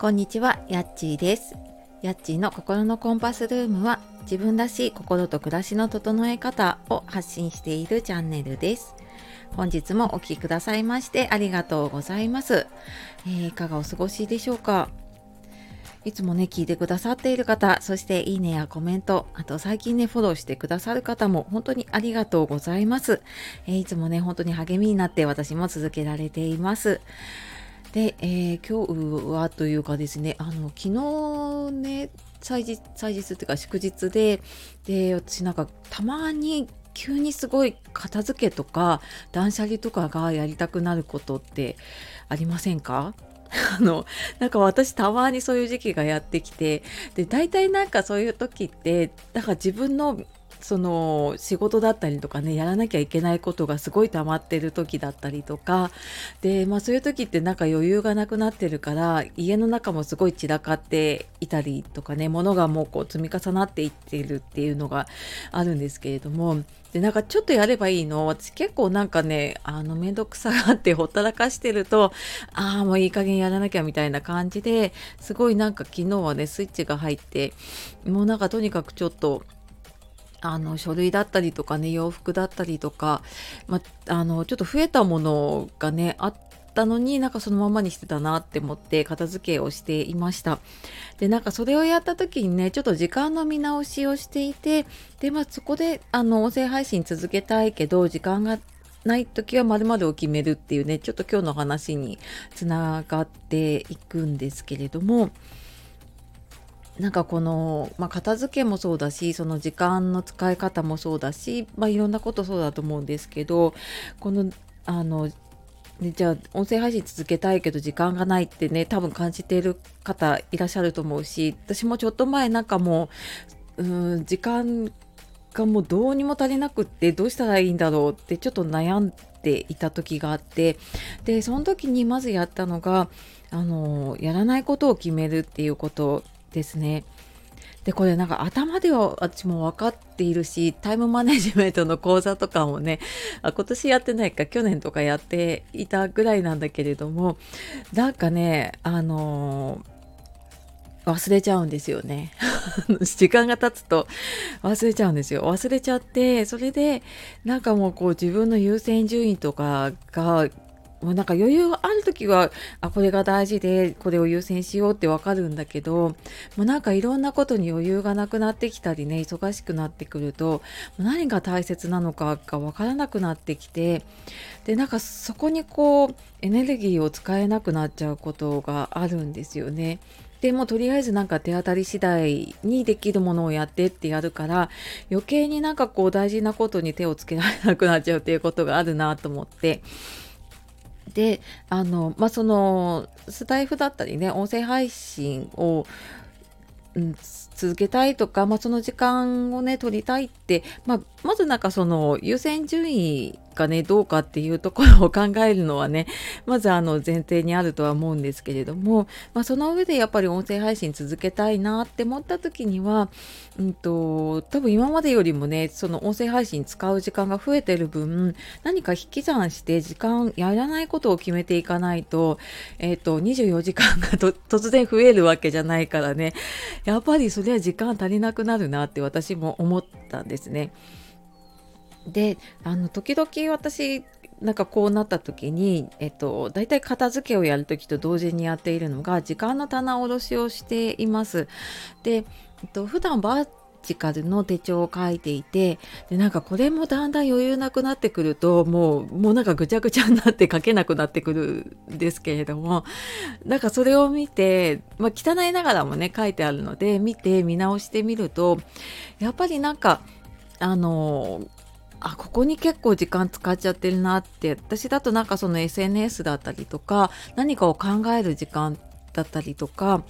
こんにちは、やっちーです。やっちーの心のコンパスルームは自分らしい心と暮らしの整え方を発信しているチャンネルです。本日もお聴きくださいましてありがとうございます、えー、いかがお過ごしでしょうか？いつもね、聞いてくださっている方、そしていいねやコメント、あと最近ね、フォローしてくださる方も本当にありがとうございます。えー、いつもね、本当に励みになって私も続けられています。で、えー、今日はというかですね、あの、昨日ね、祭日、祭日っていうか祝日で、で、私なんかたまに急にすごい片付けとか断捨離とかがやりたくなることってありませんか？あのなんか私たまにそういう時期がやってきてで大体なんかそういう時ってだから自分のその仕事だったりとかねやらなきゃいけないことがすごい溜まってる時だったりとか。で、まあ、そういう時ってなんか余裕がなくなってるから家の中もすごい散らかっていたりとかね物がもうこう積み重なっていってるっていうのがあるんですけれども。でなんかちょっとやればいいの？私結構なんかねあの面倒くさがってほったらかしてるとああもういい加減やらなきゃみたいな感じですごいなんか昨日はねスイッチが入ってもうなんかとにかくちょっとあの書類だったりとかね洋服だったりとか、まあのちょっと増えたものがねあったのになんかそのままにしてたなって思って片付けをしていました。でなんかそれをやった時にねちょっと時間の見直しをしていてでまあそこであの音声配信続けたいけど時間がない時は〇〇を決めるっていうねちょっと今日の話につながっていくんですけれどもなんかこの、まあ、片付けもそうだしその時間の使い方もそうだし、まあ、いろんなことそうだと思うんですけどこのあのね、じゃあ音声配信続けたいけど時間がないってね多分感じている方いらっしゃると思うし私もちょっと前なんかもううん時間がもうどうにも足りなくってどうしたらいいんだろうってちょっと悩んでいた時があってでその時にまずやったのがあのやらないことを決めるっていうこと。ですね。でこれなんか頭では私も分かっているしタイムマネジメントの講座とかもねあ今年やってないか去年とかやっていたぐらいなんだけれどもなんかねあのー、忘れちゃうんですよね 時間が経つと忘れちゃうんですよ忘れちゃってそれでなんかもうこう自分の優先順位とかがもうなんか余裕がある時はあこれが大事でこれを優先しようってわかるんだけどもうなんかいろんなことに余裕がなくなってきたりね忙しくなってくると何が大切なのかがわからなくなってきてでなんかそこにこうエネルギーを使えなくなっちゃうことがあるんですよね。でもとりあえずなんか手当たり次第にできるものをやってってやるから余計になんかこう大事なことに手をつけられなくなっちゃうっていうことがあるなと思ってであのまあそのスタイフだったりね音声配信を、うん、続けたいとか、まあ、その時間をね取りたいって、まあ、まずなんかその優先順位がねどうかっていうところを 考えるのはねまずあの前提にあるとは思うんですけれども、まあ、その上でやっぱり音声配信続けたいなって思った時には、うんと、多分今までよりもねその音声配信使う時間が増えてる分何か引き算して時間やらないことを決めていかないと,、えーと、24時間が突然増えるわけじゃないからね。やっぱりそれは時間足りなくなるなって私も思ったんですね。であの時々私なんかこうなった時に、えっと、大体片付けをやる時と同時にやっているのが時間の棚卸しをしています。で、えっと、普段バーチカルの手帳を書いていてでなんかこれもだんだん余裕なくなってくるともうもうなんかぐちゃぐちゃになって書けなくなってくるんですけれどもなんかそれを見て、まあ、汚いながらもね書いてあるので見て見直してみるとやっぱりなんかあのあここに結構時間使っちゃってるなって私だとなんかその SNS だったりとか何かを考える時間だったりとか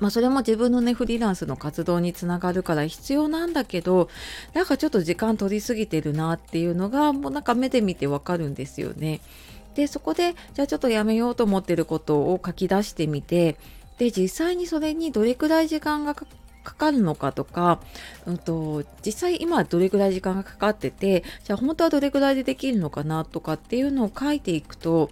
まあそれも自分のねフリーランスの活動につながるから必要なんだけどなんかちょっと時間取りすぎてるなっていうのがもうなんか目で見てわかるんですよね。でそこでじゃあちょっとやめようと思ってることを書き出してみてで実際にそれにどれくらい時間がかかるのかとか、うんと、実際今どれぐらい時間がかかっててじゃあ本当はどれぐらいでできるのかなとかっていうのを書いていくと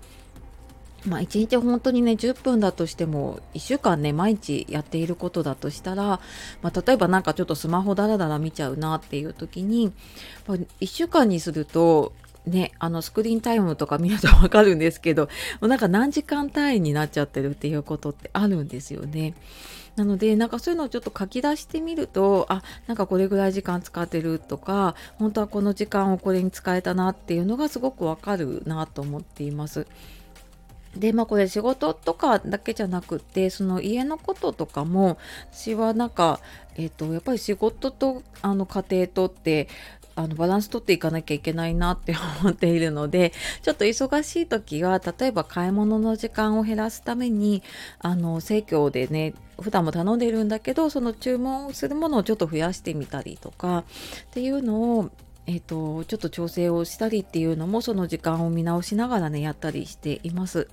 まあ、1日本当にね10分だとしても1週間ね毎日やっていることだとしたら、まあ、例えばなんかちょっとスマホだらだら見ちゃうなっていう時に、まあ、1週間にするとね、あのスクリーンタイムとか見るとわかるんですけど、もうなんか何時間単位になっちゃってるっていうことってあるんですよね。なので、なんかそういうのをちょっと書き出してみると、あ、なんかこれぐらい時間使ってるとか、本当はこの時間をこれに使えたなっていうのがすごくわかるなと思っています。でまあこれ仕事とかだけじゃなくてその家のこととかも私はなんかえっ、ー、とやっぱり仕事とあの家庭とってあのバランス取っていかなきゃいけないなって思っているのでちょっと忙しい時は例えば買い物の時間を減らすためにあの生協でね普段も頼んでるんだけどその注文するものをちょっと増やしてみたりとかっていうのをえーと、ちょっと調整をしたりっていうのもその時間を見直しながらねやったりしています。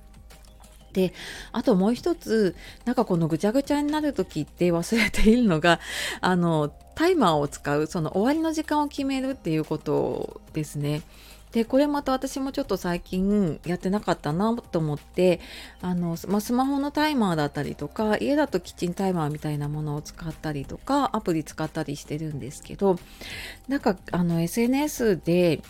であともう一つなんかこのぐちゃぐちゃになる時って忘れているのが あのタイマーを使うその終わりの時間を決めるっていうことですね。でこれまた私もちょっと最近やってなかったなと思ってあの、まあ、スマホのタイマーだったりとか家だとキッチンタイマーみたいなものを使ったりとかアプリ使ったりしてるんですけどなんかあの SNS で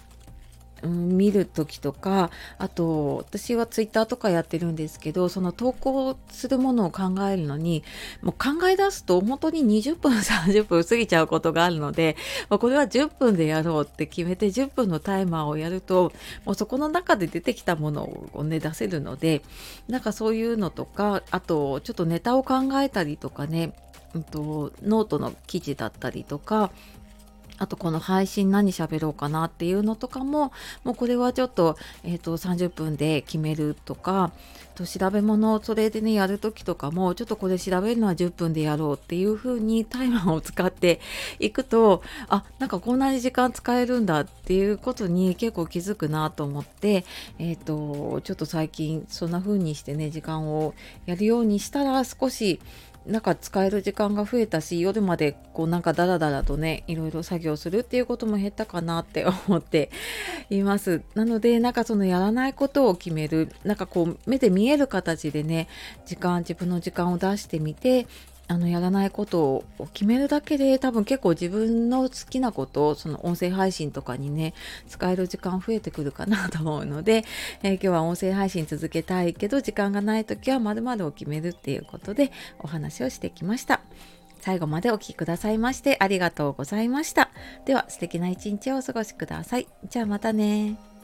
うん、見る時とかあと私はツイッターとかやってるんですけどその投稿するものを考えるのにもう考え出すと本当に20分30分過ぎちゃうことがあるので、ま、これは10分でやろうって決めて10分のタイマーをやるともうそこの中で出てきたものをね出せるのでなんかそういうのとかあとちょっとネタを考えたりとかね、うんとノートの記事だったりとかあとこの配信何喋ろうかなっていうのとかももうこれはちょっと,、えーと、30分で決めるとかと調べ物それでねやる時とかもちょっとこれ調べるのは10分でやろうっていう風にタイマーを使っていくとあなんかこんなに時間使えるんだっていうことに結構気づくなと思ってえっ、ー、とちょっと最近そんな風にしてね時間をやるようにしたら少しなんか使える時間が増えたし夜までこうなんかダラダラとねいろいろ作業するっていうことも減ったかなって思っています。なのでなんかそのやらないことを決めるなんかこう目で見える形でね時間自分の時間を出してみてあのやらないことを決めるだけで多分結構自分の好きなことをその音声配信とかにね使える時間増えてくるかなと思うので、えー、今日は音声配信続けたいけど時間がない時はまるまるを決めるっていうことでお話をしてきました。最後までお聴きくださいましてありがとうございました。では素敵な一日をお過ごしください。じゃあまたね。